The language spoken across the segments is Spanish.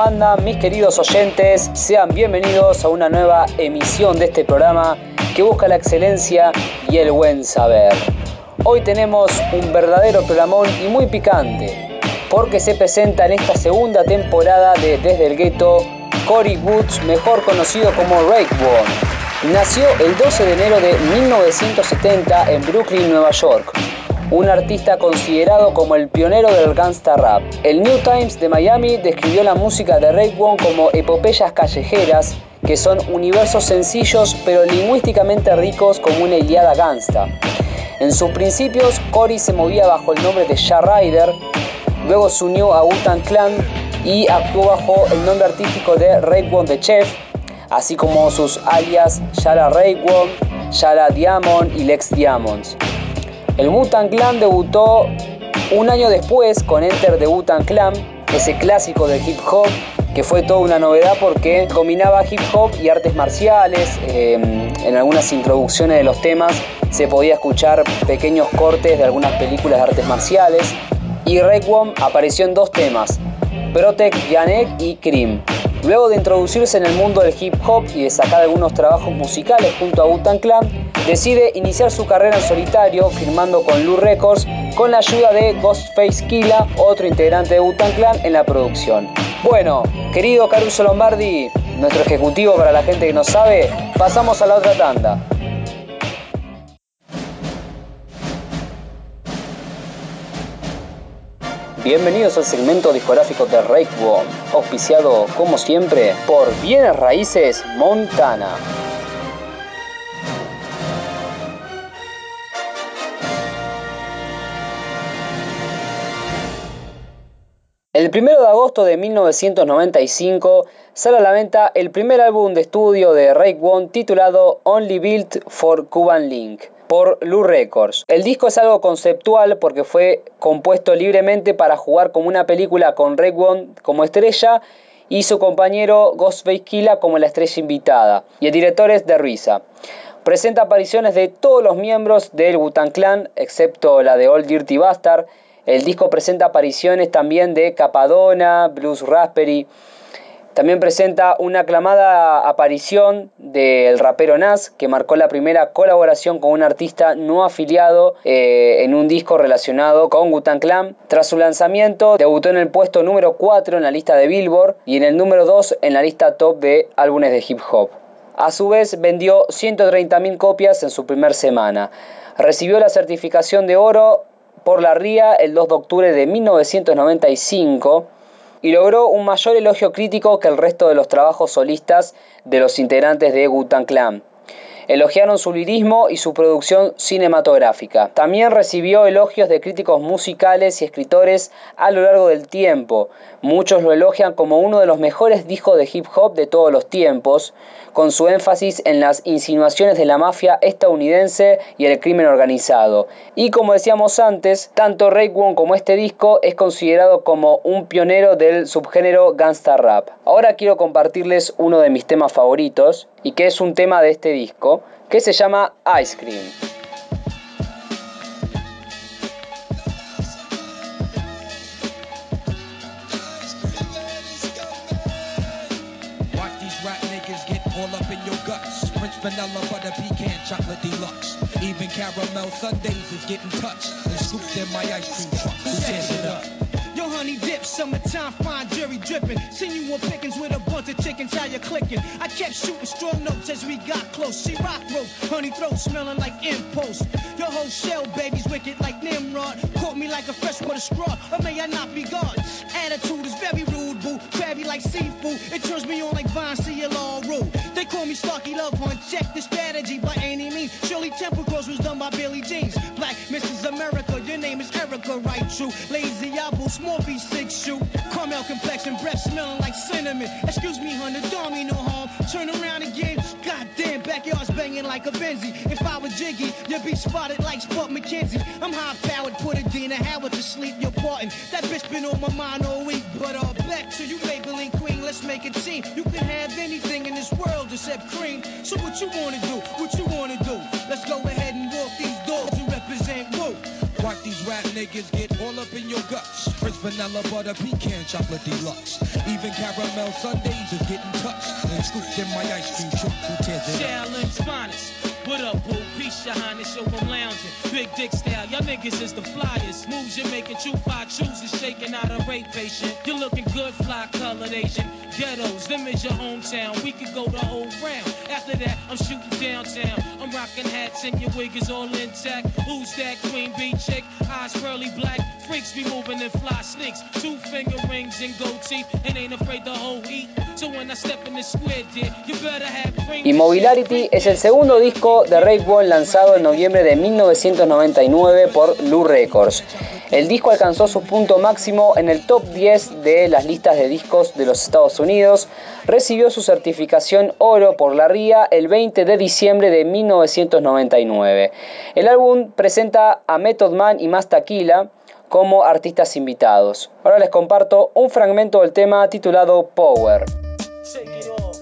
¿Cómo andan mis queridos oyentes? Sean bienvenidos a una nueva emisión de este programa que busca la excelencia y el buen saber. Hoy tenemos un verdadero programón y muy picante, porque se presenta en esta segunda temporada de Desde el Gueto Cory Woods, mejor conocido como One. Nació el 12 de enero de 1970 en Brooklyn, Nueva York un artista considerado como el pionero del gangsta rap. El New Times de Miami describió la música de Raekwon como epopeyas callejeras, que son universos sencillos pero lingüísticamente ricos como una iliada gangsta. En sus principios, Cory se movía bajo el nombre de Sha Rider, luego se unió a Wu-Tang Clan y actuó bajo el nombre artístico de Raekwon the Chef, así como sus alias Yara Raekwon, Yara Diamond y Lex Diamonds. El Wu-Tang Clan debutó un año después con Enter the Wu-Tang Clan, ese clásico del hip hop que fue toda una novedad porque combinaba hip hop y artes marciales. Em, en algunas introducciones de los temas se podía escuchar pequeños cortes de algunas películas de artes marciales. Y Raekwon apareció en dos temas, Protect Janek y Cream. Luego de introducirse en el mundo del hip hop y de sacar algunos trabajos musicales junto a Wu-Tang Clan, decide iniciar su carrera en solitario firmando con Lou Records con la ayuda de Ghostface Killa, otro integrante de Wu-Tang Clan en la producción. Bueno, querido Caruso Lombardi, nuestro ejecutivo para la gente que no sabe, pasamos a la otra tanda. Bienvenidos al segmento discográfico de One, auspiciado como siempre por Bienes Raíces Montana. El 1 de agosto de 1995 sale a la venta el primer álbum de estudio de One titulado Only Built for Cuban Link por Lou Records. El disco es algo conceptual porque fue compuesto libremente para jugar como una película con One como estrella y su compañero Ghostface Killa como la estrella invitada. Y el director es de Risa. Presenta apariciones de todos los miembros del Wu-Tang Clan, excepto la de Old Dirty Bastard. El disco presenta apariciones también de Capadona, Blues Raspberry, también presenta una aclamada aparición del rapero Nas, que marcó la primera colaboración con un artista no afiliado eh, en un disco relacionado con Wu-Tang Clan. Tras su lanzamiento, debutó en el puesto número 4 en la lista de Billboard y en el número 2 en la lista top de álbumes de hip hop. A su vez, vendió 130.000 copias en su primer semana. Recibió la certificación de oro por la RIA el 2 de octubre de 1995 y logró un mayor elogio crítico que el resto de los trabajos solistas de los integrantes de Wu-Tang Clan. Elogiaron su lirismo y su producción cinematográfica. También recibió elogios de críticos musicales y escritores a lo largo del tiempo. Muchos lo elogian como uno de los mejores discos de hip hop de todos los tiempos, con su énfasis en las insinuaciones de la mafia estadounidense y el crimen organizado. Y como decíamos antes, tanto One como este disco es considerado como un pionero del subgénero gangsta rap. Ahora quiero compartirles uno de mis temas favoritos y que es un tema de este disco que se llama Ice Cream. vanilla, butter, pecan, chocolate deluxe. Even caramel sundaes is getting touched and scooped in my ice cream truck. Who it up? Yo, honey dip, summertime, fine jury dripping. Seen you on pickings with a bunch of chickens, how you clicking? I kept shooting strong notes as we got close. She rock rope, honey throat smelling like impulse. Your whole shell, baby's wicked like Nimrod. Caught me like a freshwater straw, or may I not be gone? Attitude is very rude, boo. Crabby like seafood. It turns me on like Vine, law rule. They call me Starky Love Hunt. Check the strategy by any means. Shirley Temple Cross was done by Billy Jeans. Black Mrs. America, your name is Erica, right? True. Lazy apple, small piece, six shoe. Caramel complexion, breath smelling like cinnamon. Excuse me, honey, don't mean no harm. Turn around again. Goddamn, backyard's banging like a Benzie. If I was Jiggy, you'd be spotted like Sport McKenzie. I'm high powered, put a Dina Howard to sleep. You're parting. That bitch been on my mind all week. But uh, back to you, labeling queen. Let's make a team. You can have anything in this world except cream. So what you wanna do? What you wanna do? Let's go ahead and walk these doors and represent Woo. Watch these rap niggas get all up in your guts. Vanilla butter pecan chocolate deluxe. Even caramel sundaes is getting touched and scooped in my ice cream truck. Who tears it? Challenge finest. What up, boo? Peace, your highness, yo, I'm lounging. Big dick style, y'all niggas is the flyest. Moves you're making, true five chooses, shaking out a rape patient. You're looking good, fly colored Asian. Ghettos, them is your hometown. We could go the whole round. After that, I'm shooting downtown. I'm rocking hats and your wig is all intact. Who's that queen bee chick? Eyes pearly black. Immobilarity es el segundo disco de Rake One lanzado en noviembre de 1999 por Lou Records. El disco alcanzó su punto máximo en el top 10 de las listas de discos de los Estados Unidos. Recibió su certificación oro por la RIA el 20 de diciembre de 1999. El álbum presenta a Method Man y Más Taquila como artistas invitados. Ahora les comparto un fragmento del tema titulado Power. Take it off.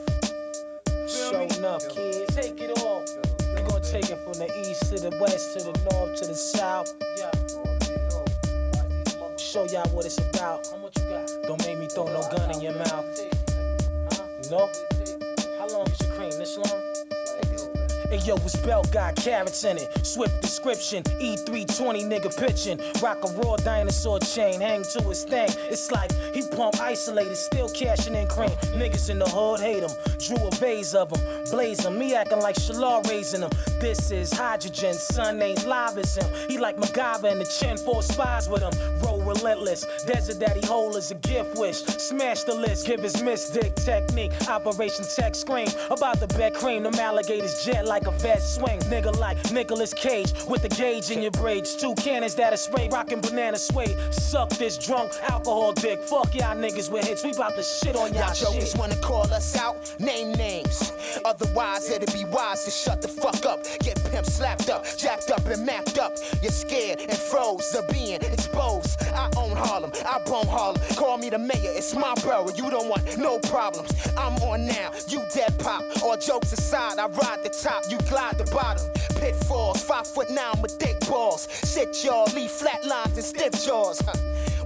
Show enough, kid. Take it off. We gonna take it from the east to the west to the north to the south. Yeah. Show y'all what it's about. How much you got? Don't make me throw no gun in your mouth. You know? How long is your cream? This long? Hey yo, his belt got carrots in it. Swift description, E320 nigga pitching. Rock a raw dinosaur chain, hang to his thing. It's like he pump isolated, still cashing in cream. Niggas in the hood hate him. Drew a vase of him, blaze him. Me acting like Shalar raising him. This is hydrogen, son ain't live as him. He like MacGyver and the chin, four spies with him. Roll relentless, desert daddy hole is a gift wish. Smash the list, give his mystic technique. Operation Tech Scream about the bed cream. Them alligators jet like a vet swing. Nigga like Nicolas Cage with the gauge in your braids. Two cannons that are spray, rockin' banana suede. Suck this drunk alcohol dick. Fuck y'all niggas with hits. We bout to shit on y'all Y'all jokers wanna call us out, name names. Otherwise, it'd be wise to shut the fuck up. Get pimp slapped up, jacked up and mapped up. You're scared and froze of being exposed. I own Harlem, I bone Harlem. Call me the mayor, it's my borough. You don't want no problems. I'm on now, you dead pop. All jokes aside, I ride the top, you glide the bottom. Pitfalls, five foot nine with thick balls. Shit, y'all, leave flat lines and stiff jaws. Huh.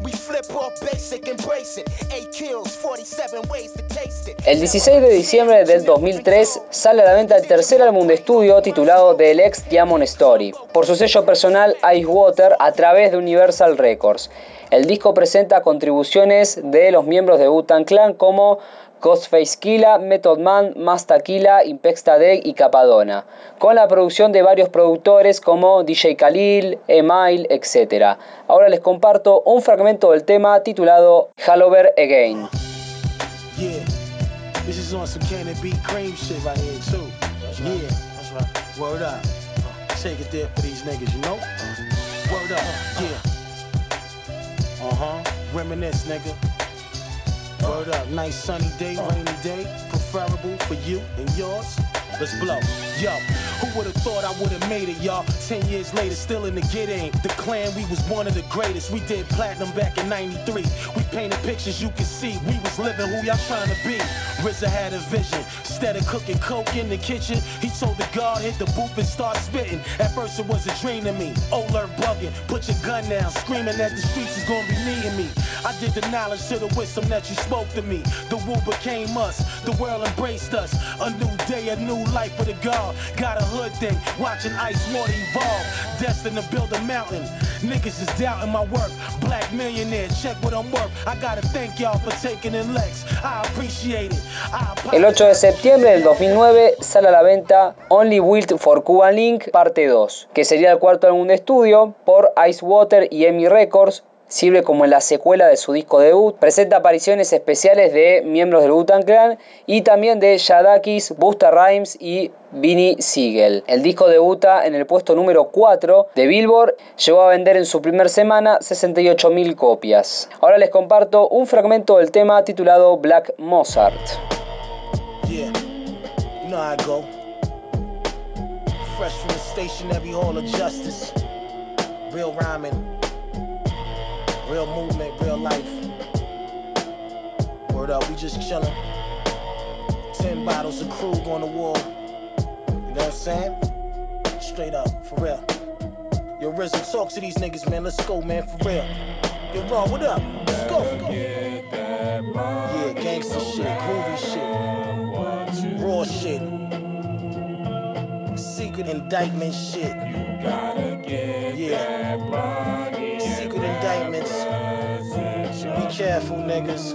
We flip off basic, embrace it. Eight kills, 47 ways to taste it. El 16 de diciembre del 2003 sale a la venta el tercer álbum de estudio titulado The Lex Diamond Story, por su sello personal Ice Water a través de Universal Records. El disco presenta contribuciones de los miembros de Wu-Tang Clan como Ghostface Killa, Method Man, Masta Killa, Impex Tadek y Capadona, con la producción de varios productores como DJ Khalil, Emile, etc. Ahora les comparto un fragmento del tema titulado Hallover Again. Yeah, this is on some can and beat cream shit right here too. yeah, that's right. Word up. Take it there for these niggas, you know? Word up. Yeah. Huh. Reminisce, nigga. Word up. Nice sunny day, rainy day. Preferable for you and yours. Let's blow. Yo, who would have thought I would have made it, y'all? Ten years later, still in the get aim. The clan, we was one of the greatest. We did platinum back in 93. We painted pictures you can see. We was living who y'all trying to be. RZA had a vision. Instead of cooking coke in the kitchen, he told the guard, hit the booth and start spitting. At first it was a dream to me. Oh, Alert bugging, put your gun down, screaming that the streets is gonna be needing me. I did the knowledge to the wisdom that you spoke to me. The woo became us, the world embraced us. A new day, a new life for the God. Got a hood thing, watching ice water evolve. Destined to build a mountain. Niggas is doubting my work. Black millionaire, check what I'm worth. I gotta thank y'all for taking in Lex. I appreciate it. El 8 de septiembre del 2009 sale a la venta Only Built for Cuban Link parte 2, que sería el cuarto álbum de estudio por Ice Water y EMI Records. Sirve como la secuela de su disco debut. Presenta apariciones especiales de miembros del Wu-Tang Clan y también de Jadakis, Busta Rhymes y Vinny Siegel. El disco debuta en el puesto número 4 de Billboard. Llegó a vender en su primer semana 68.000 copias. Ahora les comparto un fragmento del tema titulado Black Mozart. Fresh from the hall of justice. Real real movement, real life. Word up, we just chillin'. Ten bottles of Krug on the wall. You know what I'm saying? Straight up, for real. Yo, RZA, talk to these niggas, man. Let's go, man, for real. Yo, Ron, what up? Let's go. Let's go. Yeah, gangster shit, groovy shit, raw shit, secret indictment shit. You gotta get Yeah, secret indictments. Be careful, niggas.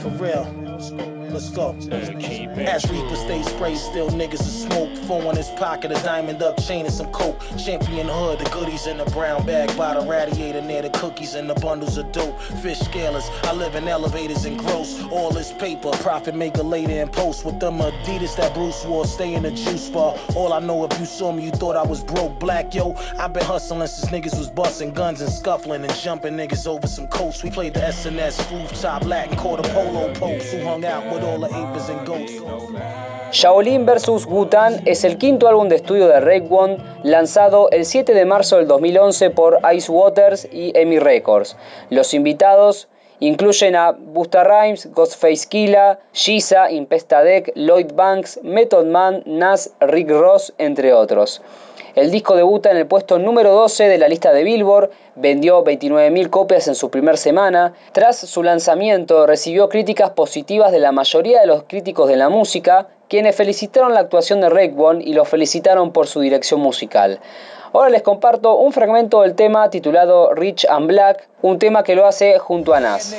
For real. Let's go. As Reaper stays sprayed, still niggas is smoke. Phone in his pocket, a diamond up chain and some coke. Champion hood, the goodies in the brown bag by the radiator near the cookies and the bundles of dope. Fish scalers, I live in elevators and gross. All this paper, profit maker later in post with them Adidas that Bruce wore. Stay in the juice bar. All I know, if you saw me, you thought I was broke. Black yo, i been hustling since niggas was busting guns and scuffling and jumping niggas over some coats. We played the SNS rooftop Latin quarter polo who Shaolin vs. Wu-Tang es el quinto álbum de estudio de Raekwon, lanzado el 7 de marzo del 2011 por Ice Waters y EMI Records. Los invitados incluyen a Busta Rhymes, Ghostface Killah, Giza, Impestadec, Lloyd Banks, Method Man, Nas, Rick Ross, entre otros. El disco debuta en el puesto número 12 de la lista de Billboard, vendió 29.000 copias en su primer semana. Tras su lanzamiento recibió críticas positivas de la mayoría de los críticos de la música, quienes felicitaron la actuación de Raekwon y lo felicitaron por su dirección musical. Ahora les comparto un fragmento del tema titulado Rich and Black, un tema que lo hace junto a Nas.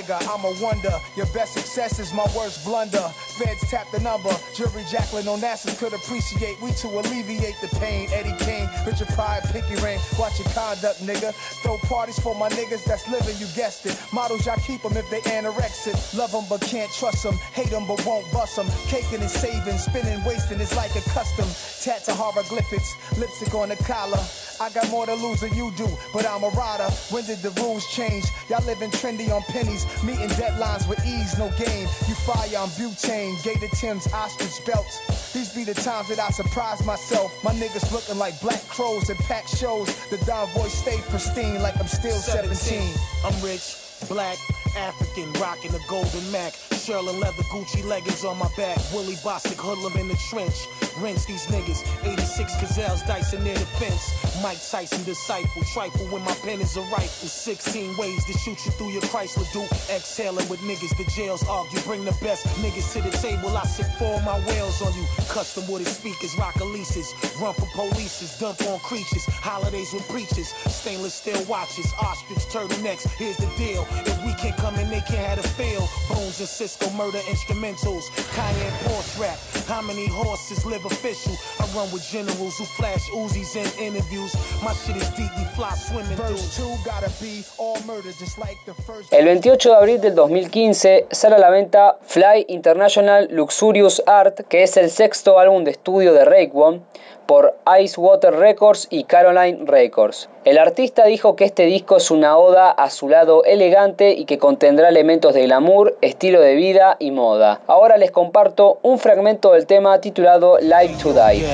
Spinning, wasting is like a custom. Tat to hieroglyphics, lipstick on the collar. I got more to lose than you do, but I'm a rider. When did the rules change? Y'all living trendy on pennies, meeting deadlines with ease, no game. You fire on butane, Gator Tim's ostrich belts. These be the times that I surprise myself. My niggas looking like black crows at packed shows. The Don voice stay pristine like I'm still 17. 17. I'm rich, black, African, rocking a golden Mac. Sherlin leather Gucci leggings on my back. Willie Bostic hoodlum in the trench. Rinse these niggas. 86 gazelles dicing near the fence. Mike Tyson disciple. Trifle when my pen is a rifle. 16 ways to shoot you through your Chrysler Duke. Exhaling with niggas. The jails argue. Bring the best niggas to the table. I sit for my whales on you. Custom wooded speakers. Rock Elises. Run for polices. Dump on creatures. Holidays with preachers. Stainless steel watches. Ostrich turtlenecks. Here's the deal. If we can't come in, they can't have a feel. Bones and Cisco murder instrumentals. Cayenne Porsche rap. How many horses live official? I run with generals who flash Uzis in interviews. My shit is deep, we fly swimming Verse. 2 gotta be all murder, just like the first. El 28 de abril del 2015 sale a la venta Fly International Luxurious Art, que es el sexto álbum de estudio de Raekwon por Ice Water Records y Caroline Records. El artista dijo que este disco es una oda a su lado elegante y que contendrá elementos de glamour, estilo de vida y moda. Ahora les comparto un fragmento del tema titulado Live to Die.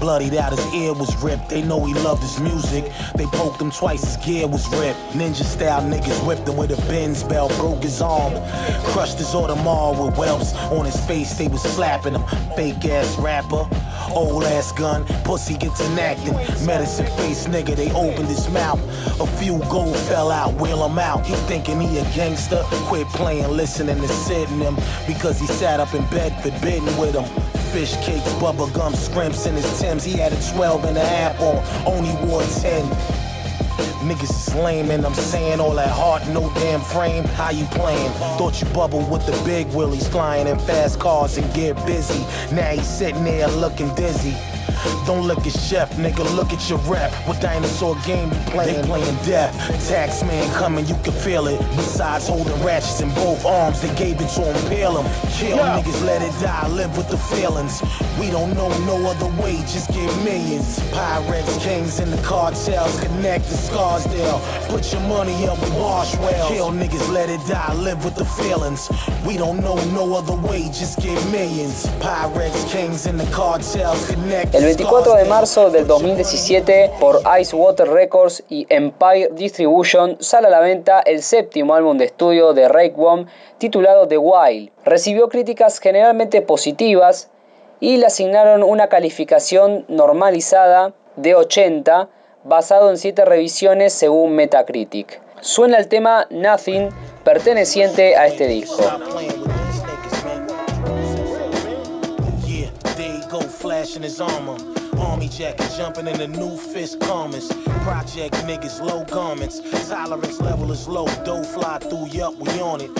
Bloodied out, his ear was ripped. They know he loved his music. They poked him twice, his gear ripped. Ninja style niggas whipped him with a Benz belt, broke his arm. Crushed his Audemars with whelps on his face. They was slapping him. Fake ass rapper, old ass gun. Pussy gets enacted. Medicine face nigga, they opened his mouth. A few gold fell out, wheel him out. He thinking he a gangster. Quit playing, listening to sitting him because he sat up in bed forbidden with him. Fish cakes, bubble gum, scrimps in his Timbs. He had a 12 and a half on, only wore 10. Niggas is lame and I'm saying all that heart, no damn frame. How you playing? Thought you bubble with the big willies flying in fast cars and get busy. Now he's sitting there looking dizzy. Don't look at chef, nigga, look at your rep. What dinosaur game you playing? They playing death. Tax man coming, you can feel it. Besides holding ratchets in both arms, they gave it to him, peel him. Kill niggas, let it die, live with the feelings. We don't know no other way, just get millions. Pirates, kings, and the cartels connect to Scarsdale. Put your money up with Marshwell. Kill niggas, let it die, live with the feelings. We don't know no other way, just get millions. Pirates, kings, and the cartels connect El 24 de marzo del 2017 por Ice Water Records y Empire Distribution sale a la venta el séptimo álbum de estudio de One titulado The Wild. Recibió críticas generalmente positivas y le asignaron una calificación normalizada de 80 basado en 7 revisiones según Metacritic. Suena el tema Nothing perteneciente a este disco. Army jacket jumping in the new fist garments. Project niggas, low garments. Tolerance level is low. Dough fly through, yup, we on it.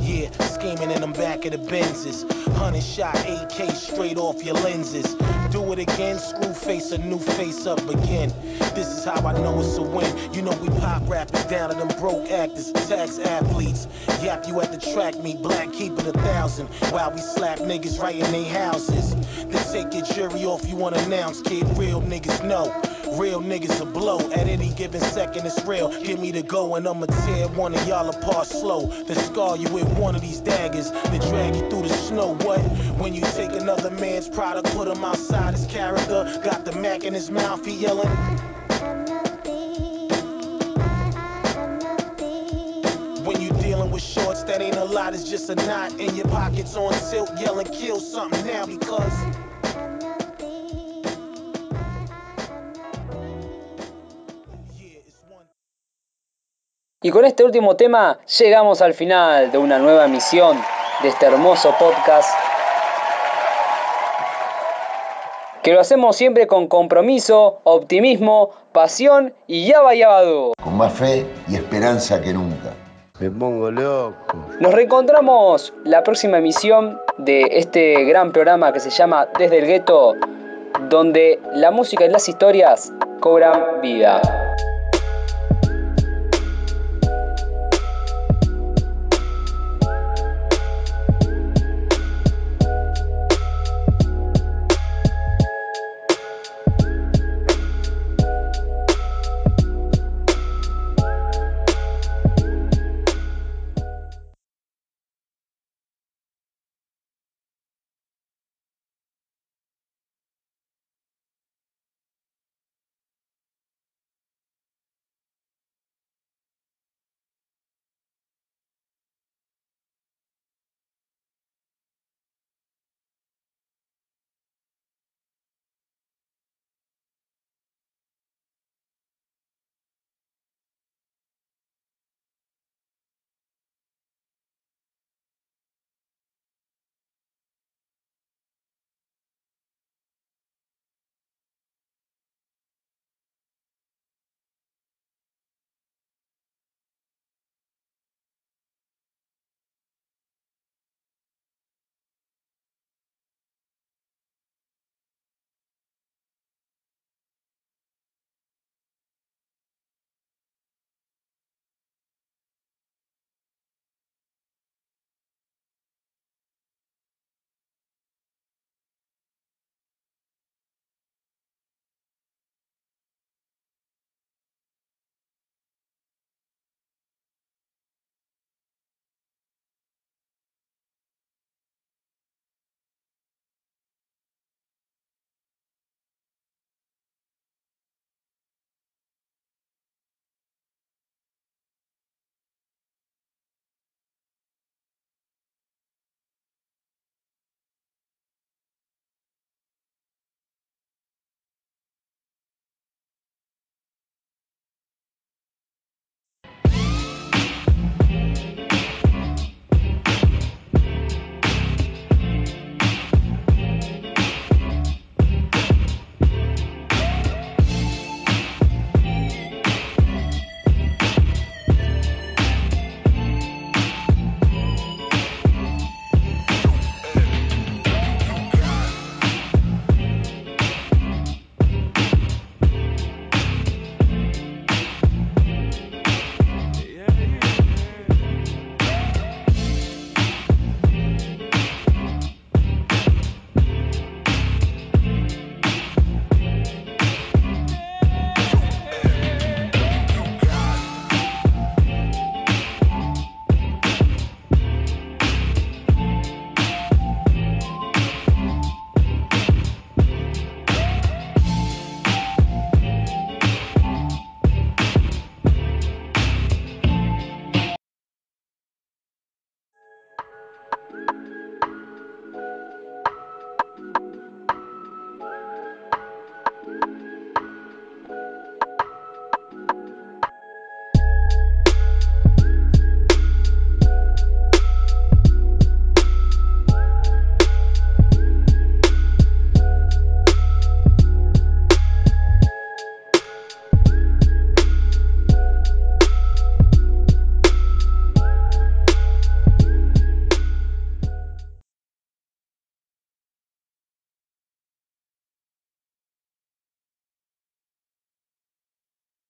Yeah, scheming in them back of the Benzes. Hundred shot AK straight off your lenses. Do it again, screw face, a new face up again. This is how I know it's a win. You know we pop rappers down to them broke actors, tax athletes. Yap you at the track, me black keep it a thousand. While we slap niggas right in their houses. Then take your jury off, you wanna announce, kid. Real niggas know. Real niggas a blow at any given second. It's real. Give me the go and I'ma tear one of y'all apart slow. To scar you with one of these daggers that drag you through the snow. What? When you take another man's product, put him outside his character. Got the Mac in his mouth, he yelling. When you dealing with shorts, that ain't a lot, it's just a knot in your pockets on tilt, yelling, kill something now because. Y con este último tema llegamos al final de una nueva emisión de este hermoso podcast. Que lo hacemos siempre con compromiso, optimismo, pasión y yaba yabadú. Con más fe y esperanza que nunca. Me pongo loco. Nos reencontramos la próxima emisión de este gran programa que se llama Desde el Gueto, donde la música y las historias cobran vida.